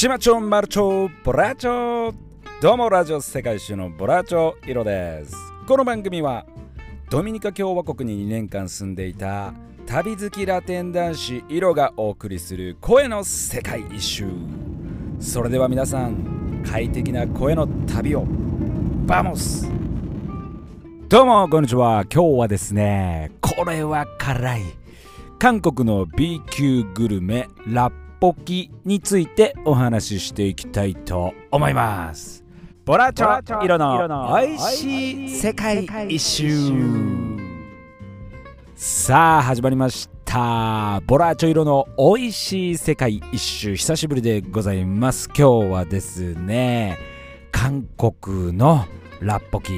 島町マルチョボラチョ。どうもラジオ世界一周のボラチョイロです。この番組はドミニカ共和国に2年間住んでいた旅好きラテン男子イロがお送りする声の世界一周。それでは皆さん快適な声の旅をバモス。どうもこんにちは。今日はですねこれは辛い。韓国の B 級グルメラッポキについてお話ししていきたいと思います。ボラチョ色の美味しい世界一周。さあ始まりました。ボラチョ色の美味しい世界一周。久しぶりでございます。今日はですね韓国のラッポキ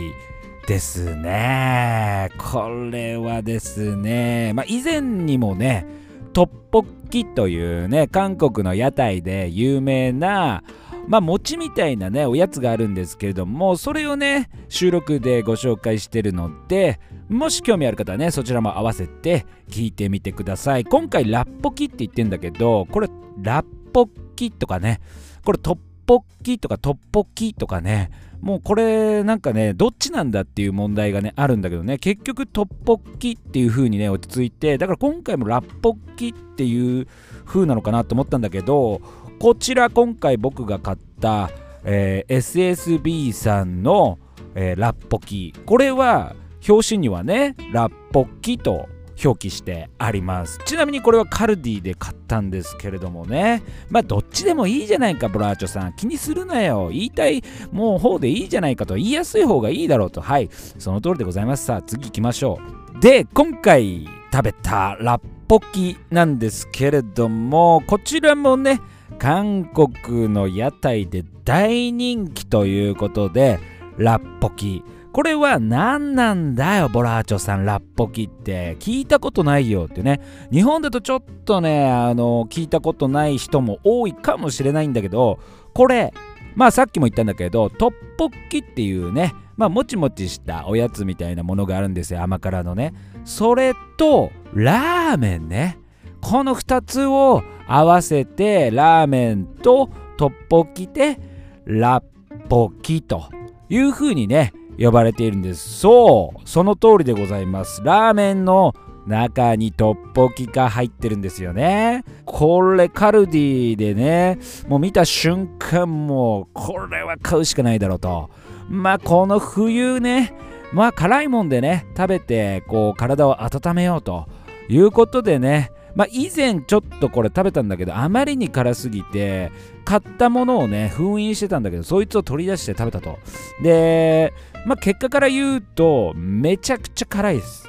ですね。これはですねまあ以前にもねトッポッキというね韓国の屋台で有名なまあ餅みたいなねおやつがあるんですけれどもそれをね収録でご紹介してるのでもし興味ある方はねそちらも合わせて聞いてみてください。今回ラッポキって言ってんだけどこれラッポキとかねこれトッポッキとかトッポキとかねもうこれなんかねどっちなんだっていう問題がねあるんだけどね。結局トッポッキっていう風にね落ち着いてだから今回もラッポッキっていう風なのかなと思ったんだけどこちら今回僕が買った、えー SSB さんの、えーラッポキ。これは表紙にはねラッポッキと表記してあります。ちなみにこれはカルディで買ったんですけれどもね。まあどっちでもいいじゃないかブラーチョさん。気にするなよ。言いたいもう方でいいじゃないかと言いやすい方がいいだろうと。はい。その通りでございます。さあ次行きましょう。で今回食べたラッポキなんですけれどもこちらもね韓国の屋台で大人気ということでラッポキ。これは何なんだよボラーチョさんラッポキって。聞いたことないよってね。日本だとちょっとねあの聞いたことない人も多いかもしれないんだけどこれまあさっきも言ったんだけどトッポッキっていうねまあもちもちしたおやつみたいなものがあるんですよ甘辛のね。それとラーメンね。この2つを合わせてラーメンとトッポッキでラッポキという風にね呼ばれているんです。そうその通りでございます。ラーメンの中にトッポキが入ってるんですよね。これカルディでねもう見た瞬間もうこれは買うしかないだろうと。まあこの冬ねまあ辛いもんでね食べてこう体を温めようということでねまあ以前ちょっとこれ食べたんだけどあまりに辛すぎて買ったものをね封印してたんだけどそいつを取り出して食べたと。でまあ結果から言うとめちゃくちゃ辛いです。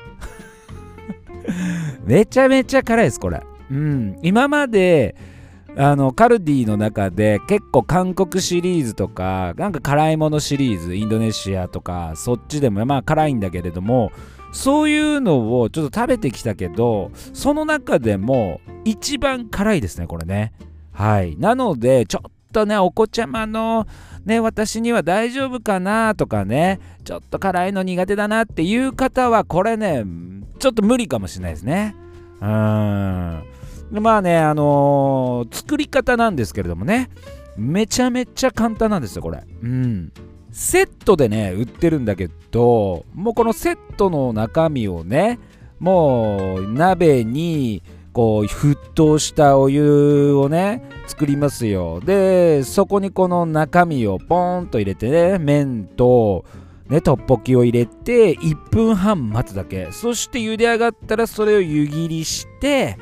めちゃめちゃ辛いですこれ。うん。今まであのカルディの中で結構韓国シリーズとかなんか辛いものシリーズインドネシアとかそっちでもまあ辛いんだけれどもそういうのをちょっと食べてきたけどその中でも一番辛いですねこれね。はい。なのでちょっとねお子ちゃまのね私には大丈夫かなとかねちょっと辛いの苦手だなっていう方はこれねちょっと無理かもしれないですね。うーん。まあねあのー作り方なんですけれどもねめちゃめちゃ簡単なんですよこれ。うん。セットでね売ってるんだけどもうこのセットの中身をねもう鍋にこう沸騰したお湯をね作りますよ。でそこにこの中身をポンと入れてね麺とねトッポキを入れて1分半待つだけ。そして茹で上がったらそれを湯切りして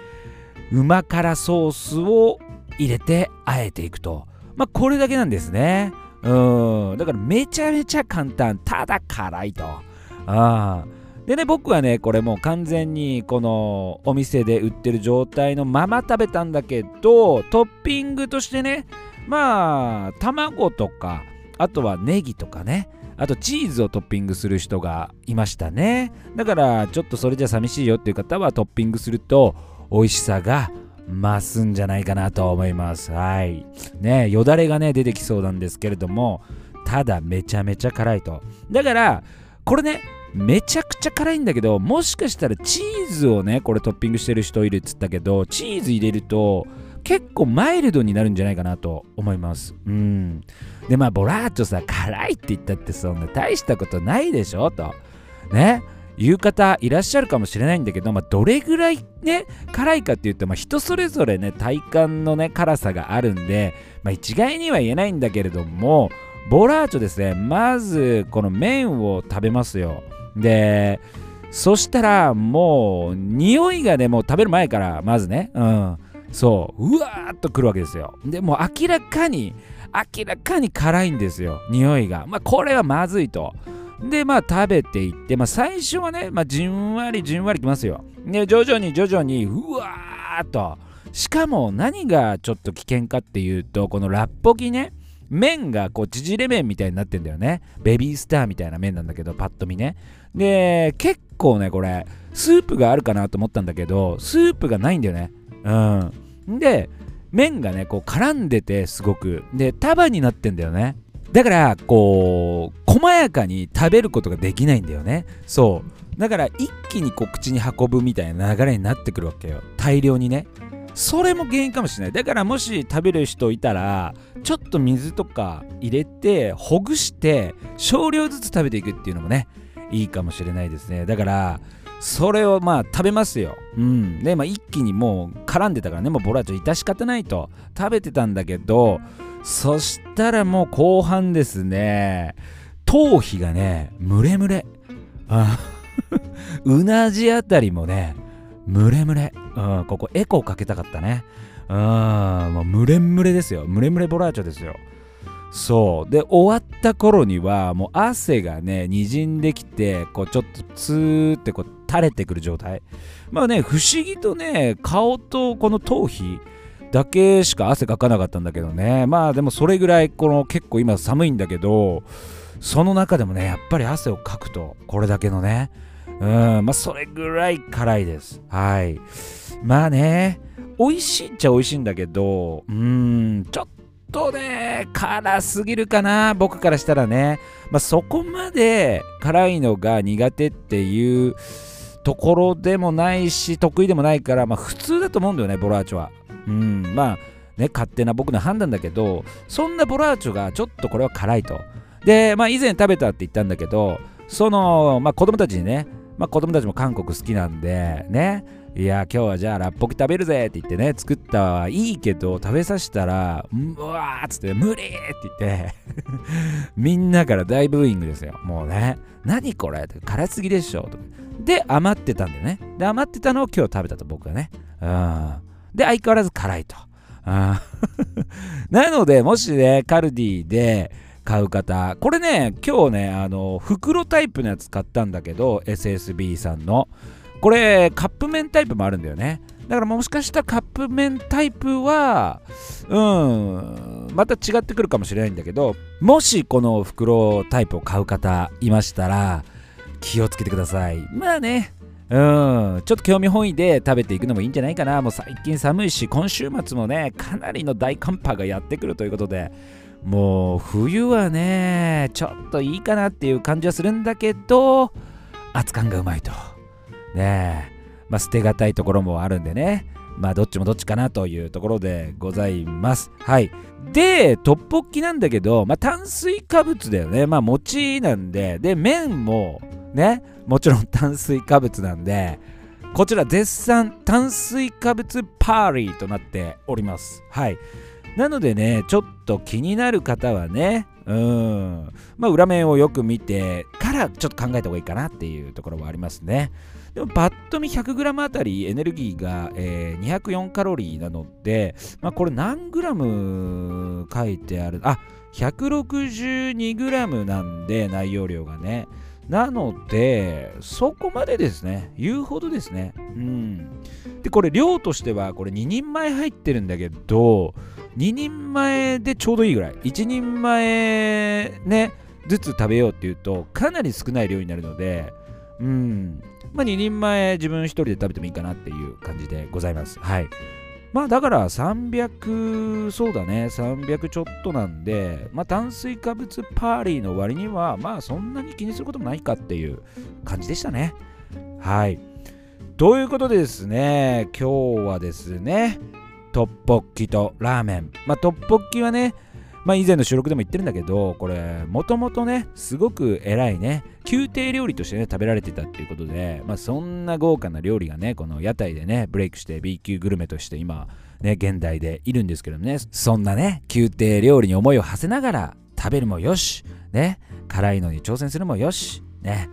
うま辛ソースを入れてあえていくと。まあこれだけなんですね。うん。だからめちゃめちゃ簡単。ただ辛いと。ああ。でね僕はねこれもう完全にこのお店で売ってる状態のまま食べたんだけどトッピングとしてねまあ卵とかあとはネギとかねあとチーズをトッピングする人がいましたね。だからちょっとそれじゃ寂しいよっていう方はトッピングすると美味しさが増すんじゃないかなと思います。はい。ねよだれがね出てきそうなんですけれどもただめちゃめちゃ辛いと。だからこれねめちゃくちゃ辛いんだけどもしかしたらチーズをねこれトッピングしてる人いるっつったけどチーズ入れると結構マイルドになるんじゃないかなと思います。うん。でまあボラーチョさ辛いって言ったってそんな大したことないでしょと。ね。言う方いらっしゃるかもしれないんだけど、まあ、どれぐらいね辛いかっていうと、まあ、人それぞれね体感のね辛さがあるんで、まあ、一概には言えないんだけれどもボラーチョですねまずこの麺を食べますよ。でそしたらもう匂いがねもう食べる前からまずねうん。そう。うわーっとくるわけですよ。でもう明らかに明らかに辛いんですよ匂いが。まあこれはまずいと。でまあ食べていって、まあ、最初はね、まあ、じんわりじんわりきますよ。で徐々に徐々にうわーっと。しかも何がちょっと危険かっていうとこのラッポギね麺がこう縮れ麺みたいになってんだよね。ベビースターみたいな麺なんだけどパッと見ね。で結構ねこれスープがあるかなと思ったんだけどスープがないんだよね。うん。で麺がねこう絡んでてすごく。で束になってんだよね。だからこう細やかに食べることができないんだよね。そう。だから一気にこう口に運ぶみたいな流れになってくるわけよ。大量にね。それも原因かもしれない。だからもし食べる人いたらちょっと水とか入れてほぐして少量ずつ食べていくっていうのもねいいかもしれないですね。だからそれをまあ食べますよ。うん。で、まあ一気にもう絡んでたからね、もうボラーチョ致し方ないと食べてたんだけど、そしたらもう後半ですね、頭皮がね、ムレムレ。うなじあたりもね、ムレムレ。うん、ここエコーかけたかったね。うん、もうムレムレですよ。ムレムレボラーチョですよ。そう。で終わった頃にはもう汗がねにじんできてこうちょっとツーってこう垂れてくる状態。まあね不思議とね顔とこの頭皮だけしか汗かかなかったんだけどね。まあでもそれぐらいこの結構今寒いんだけどその中でもねやっぱり汗をかくとこれだけのね。うんまあそれぐらい辛いです。はい。まあね美味しいっちゃ美味しいんだけどうんちょっととね、辛すぎるかな、僕からしたらね。まあ、そこまで辛いのが苦手っていうところでもないし、得意でもないから、まあ、普通だと思うんだよね、ボラーチョは。うん、まあ、ね、勝手な僕の判断だけど、そんなボラーチョがちょっとこれは辛いと。で、まあ、以前食べたって言ったんだけど、その、まあ、子供たちにね、まあ、子供たちも韓国好きなんで、ね、いや今日はじゃあラッポキ食べるぜって言ってね作ったはいいけど食べさせたらうわーっつって無理って言って みんなから大ブーイングですよ。もうね何これって辛すぎでしょとで余ってたんだよね。で余ってたのを今日食べたと僕はね。うん。で相変わらず辛いと。うん。なのでもしねカルディで買う方これね今日ねあの袋タイプのやつ買ったんだけど SSB さんの。これカップ麺タイプもあるんだよね。だからもしかしたらカップ麺タイプはうんまた違ってくるかもしれないんだけどもしこの袋タイプを買う方いましたら気をつけてください。まあね。うん。ちょっと興味本位で食べていくのもいいんじゃないかな。もう最近寒いし今週末もねかなりの大寒波がやってくるということでもう冬はねちょっといいかなっていう感じはするんだけど熱感がうまいと。ねえ、まあ、捨てがたいところもあるんでね。まあどっちもどっちかなというところでございます。はい。で、トッポッキなんだけど、まあ炭水化物だよね。まあ餅なんで、で、麺もね、もちろん 炭水化物なんで、こちら絶賛炭水化物パーリーとなっております。はい。なのでね、ちょっと気になる方はね、うん、まあ裏面をよく見てからちょっと考えた方がいいかなっていうところはありますね。でもパッと見 100g あたりエネルギーが、えー、204カロリーなので、まあ、これ何 g 書いてある？あ 162g なんで内容量がね。なのでそこまでですね。言うほどですね。うん。でこれ量としてはこれ2人前入ってるんだけど2人前でちょうどいいぐらい。1人前ねずつ食べようっていうとかなり少ない量になるのでうん。まあ、2人前自分1人で食べてもいいかなっていう感じでございます。はい。まあだから300、そうだね、300ちょっとなんで、まあ炭水化物パーリーの割には、まあそんなに気にすることもないかっていう感じでしたね。はい。ということでですね、今日はですね、トッポッキとラーメンまあトッポッキはねまあ以前の収録でも言ってるんだけどこれもともとねすごく偉いね宮廷料理としてね食べられてたっていうことでまあそんな豪華な料理がねこの屋台でねブレイクして B 級グルメとして今ね現代でいるんですけどもねそんなね宮廷料理に思いを馳せながら食べるもよしね辛いのに挑戦するもよしね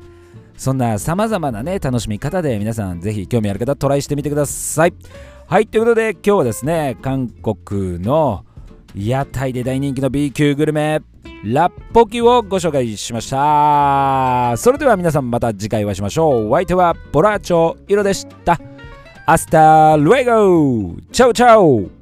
そんな様々なね楽しみ方で皆さんぜひ興味ある方トライしてみてください。はいということで今日はですね韓国の屋台で大人気の B 級グルメラッポキをご紹介しました。それでは皆さんまた次回お会いしましょう。お相手はボラーチョイロでした。 hasta luego chao chao。